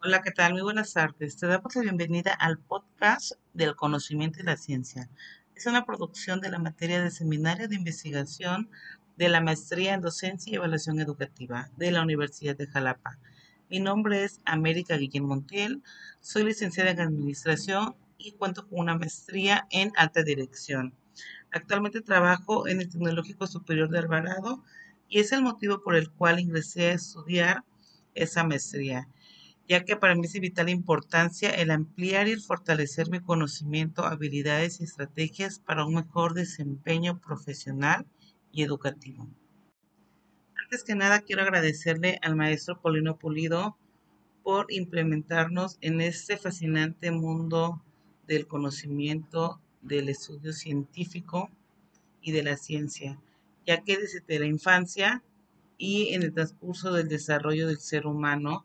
Hola, ¿qué tal? Muy buenas tardes. Te damos la bienvenida al podcast del conocimiento y la ciencia. Es una producción de la materia de seminario de investigación de la maestría en docencia y evaluación educativa de la Universidad de Jalapa. Mi nombre es América Guillén Montiel, soy licenciada en administración y cuento con una maestría en alta dirección. Actualmente trabajo en el Tecnológico Superior de Alvarado y es el motivo por el cual ingresé a estudiar esa maestría ya que para mí es de vital importancia el ampliar y fortalecer mi conocimiento, habilidades y estrategias para un mejor desempeño profesional y educativo. Antes que nada, quiero agradecerle al maestro Polino Pulido por implementarnos en este fascinante mundo del conocimiento, del estudio científico y de la ciencia, ya que desde la infancia y en el transcurso del desarrollo del ser humano,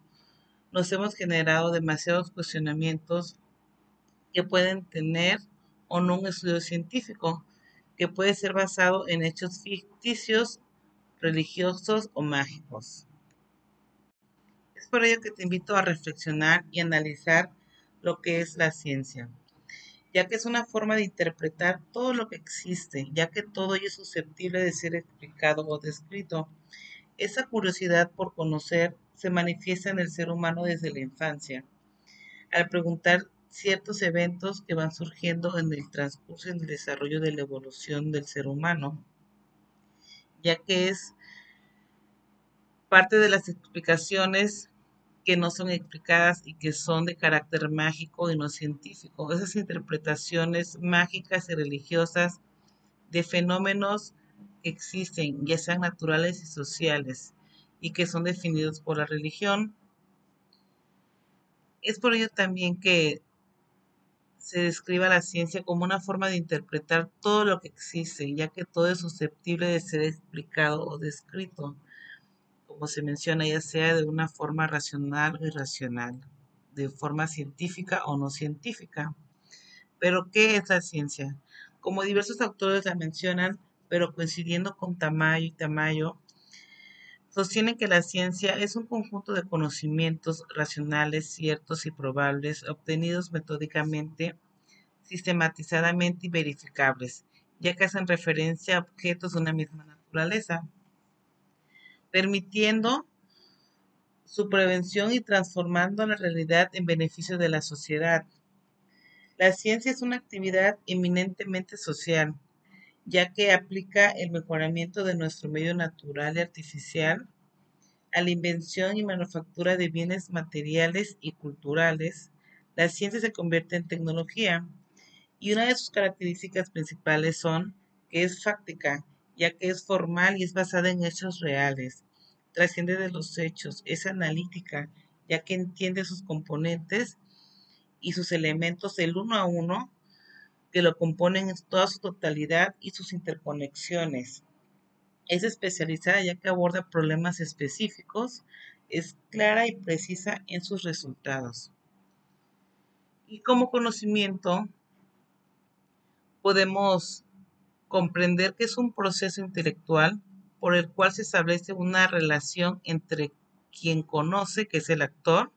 nos hemos generado demasiados cuestionamientos que pueden tener o no un estudio científico, que puede ser basado en hechos ficticios, religiosos o mágicos. Es por ello que te invito a reflexionar y analizar lo que es la ciencia, ya que es una forma de interpretar todo lo que existe, ya que todo ello es susceptible de ser explicado o descrito. Esa curiosidad por conocer se manifiesta en el ser humano desde la infancia. Al preguntar ciertos eventos que van surgiendo en el transcurso en el desarrollo de la evolución del ser humano, ya que es parte de las explicaciones que no son explicadas y que son de carácter mágico y no científico. Esas interpretaciones mágicas y religiosas de fenómenos que existen, ya sean naturales y sociales, y que son definidos por la religión. Es por ello también que se describa la ciencia como una forma de interpretar todo lo que existe, ya que todo es susceptible de ser explicado o descrito, como se menciona, ya sea de una forma racional o irracional, de forma científica o no científica. Pero, ¿qué es la ciencia? Como diversos autores la mencionan, pero coincidiendo con Tamayo y Tamayo, sostienen que la ciencia es un conjunto de conocimientos racionales, ciertos y probables, obtenidos metódicamente, sistematizadamente y verificables, ya que hacen referencia a objetos de una misma naturaleza, permitiendo su prevención y transformando la realidad en beneficio de la sociedad. La ciencia es una actividad eminentemente social, ya que aplica el mejoramiento de nuestro medio natural y artificial a la invención y manufactura de bienes materiales y culturales, la ciencia se convierte en tecnología. Y una de sus características principales son que es fáctica, ya que es formal y es basada en hechos reales, trasciende de los hechos, es analítica, ya que entiende sus componentes y sus elementos el uno a uno que lo componen en toda su totalidad y sus interconexiones. Es especializada ya que aborda problemas específicos, es clara y precisa en sus resultados. Y como conocimiento podemos comprender que es un proceso intelectual por el cual se establece una relación entre quien conoce, que es el actor,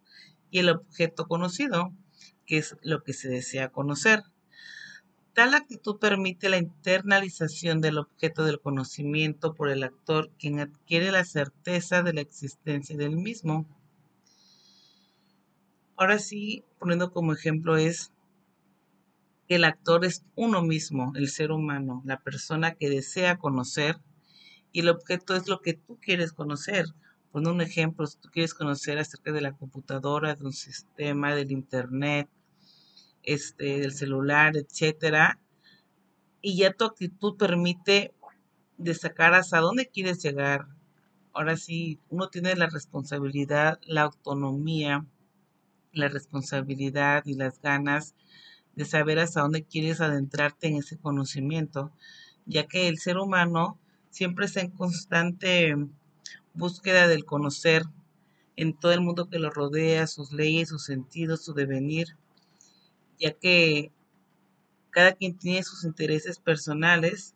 y el objeto conocido, que es lo que se desea conocer. Tal actitud permite la internalización del objeto del conocimiento por el actor, quien adquiere la certeza de la existencia del mismo. Ahora sí, poniendo como ejemplo es que el actor es uno mismo, el ser humano, la persona que desea conocer, y el objeto es lo que tú quieres conocer. Poniendo un ejemplo, si tú quieres conocer acerca de la computadora, de un sistema, del internet, este, del celular, etcétera, y ya tu actitud permite destacar hasta dónde quieres llegar. Ahora sí, uno tiene la responsabilidad, la autonomía, la responsabilidad y las ganas de saber hasta dónde quieres adentrarte en ese conocimiento, ya que el ser humano siempre está en constante búsqueda del conocer en todo el mundo que lo rodea, sus leyes, sus sentidos, su devenir ya que cada quien tiene sus intereses personales,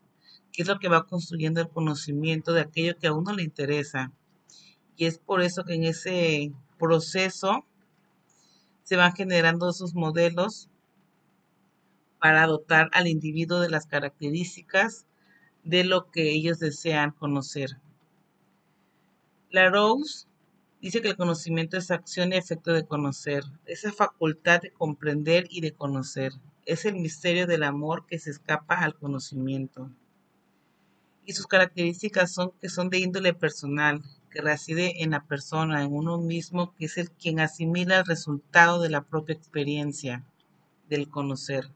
que es lo que va construyendo el conocimiento de aquello que a uno le interesa. Y es por eso que en ese proceso se van generando esos modelos para dotar al individuo de las características de lo que ellos desean conocer. La Rose dice que el conocimiento es acción y efecto de conocer, esa facultad de comprender y de conocer. Es el misterio del amor que se escapa al conocimiento. Y sus características son que son de índole personal, que reside en la persona, en uno mismo, que es el quien asimila el resultado de la propia experiencia, del conocer.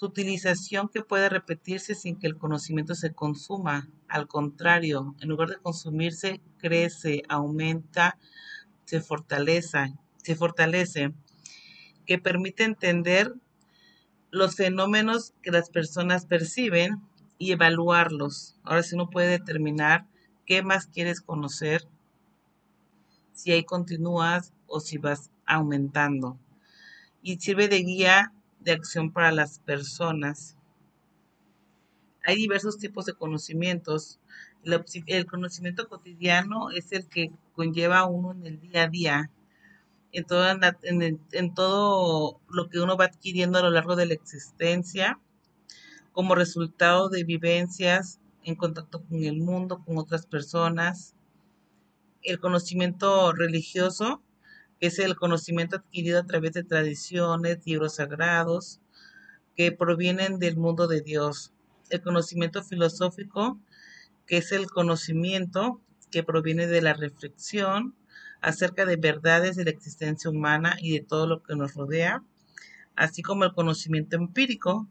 Su utilización que puede repetirse sin que el conocimiento se consuma. Al contrario, en lugar de consumirse, crece, aumenta, se fortalece, se fortalece, que permite entender los fenómenos que las personas perciben y evaluarlos. Ahora si uno puede determinar qué más quieres conocer, si ahí continúas o si vas aumentando. Y sirve de guía de acción para las personas. Hay diversos tipos de conocimientos. El conocimiento cotidiano es el que conlleva uno en el día a día, en en, todo lo que uno va adquiriendo a lo largo de la existencia, como resultado de vivencias en contacto con el mundo, con otras personas. El conocimiento religioso es el conocimiento adquirido a través de tradiciones, libros sagrados, que provienen del mundo de Dios. El conocimiento filosófico, que es el conocimiento que proviene de la reflexión acerca de verdades de la existencia humana y de todo lo que nos rodea, así como el conocimiento empírico,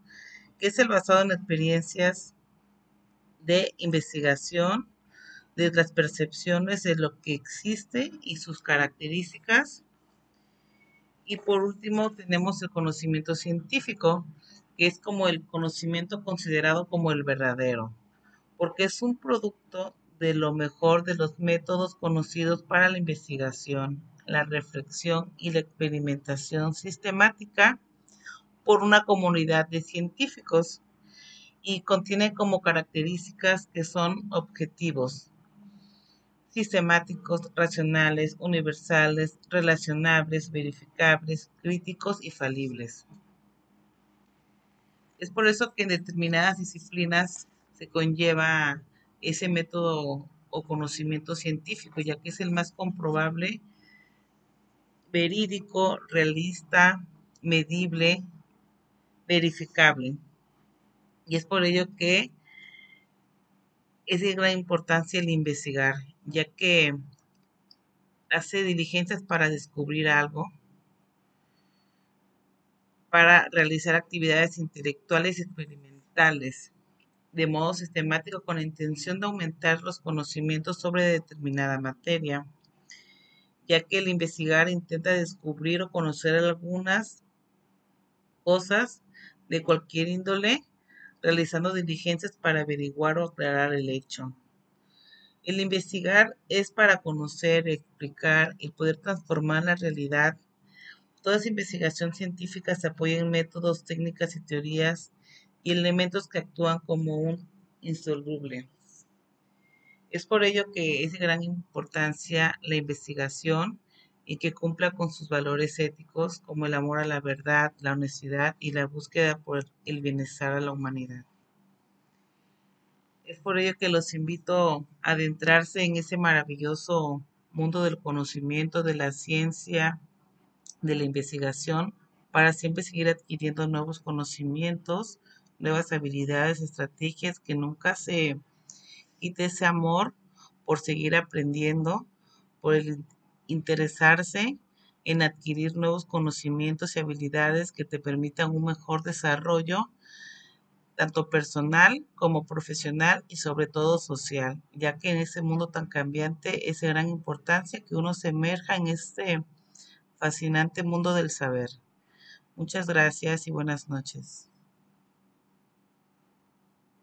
que es el basado en experiencias de investigación, de las percepciones de lo que existe y sus características. Y por último tenemos el conocimiento científico, que es como el conocimiento considerado como el verdadero, porque es un producto de lo mejor de los métodos conocidos para la investigación, la reflexión y la experimentación sistemática por una comunidad de científicos y contiene como características que son objetivos, sistemáticos, racionales, universales, relacionables, verificables, críticos y falibles. Es por eso que en determinadas disciplinas se conlleva ese método o conocimiento científico, ya que es el más comprobable, verídico, realista, medible, verificable. Y es por ello que es de gran importancia el investigar ya que hace diligencias para descubrir algo, para realizar actividades intelectuales y experimentales de modo sistemático con la intención de aumentar los conocimientos sobre determinada materia, ya que el investigar intenta descubrir o conocer algunas cosas de cualquier índole, realizando diligencias para averiguar o aclarar el hecho. El investigar es para conocer, explicar y poder transformar la realidad. Toda esa investigación científica se apoya en métodos, técnicas y teorías y elementos que actúan como un insoluble. Es por ello que es de gran importancia la investigación y que cumpla con sus valores éticos como el amor a la verdad, la honestidad y la búsqueda por el bienestar a la humanidad. Es por ello que los invito a adentrarse en ese maravilloso mundo del conocimiento, de la ciencia, de la investigación, para siempre seguir adquiriendo nuevos conocimientos, nuevas habilidades, estrategias, que nunca se quite ese amor por seguir aprendiendo, por el interesarse en adquirir nuevos conocimientos y habilidades que te permitan un mejor desarrollo tanto personal como profesional y sobre todo social, ya que en ese mundo tan cambiante es de gran importancia que uno se emerja en este fascinante mundo del saber. Muchas gracias y buenas noches.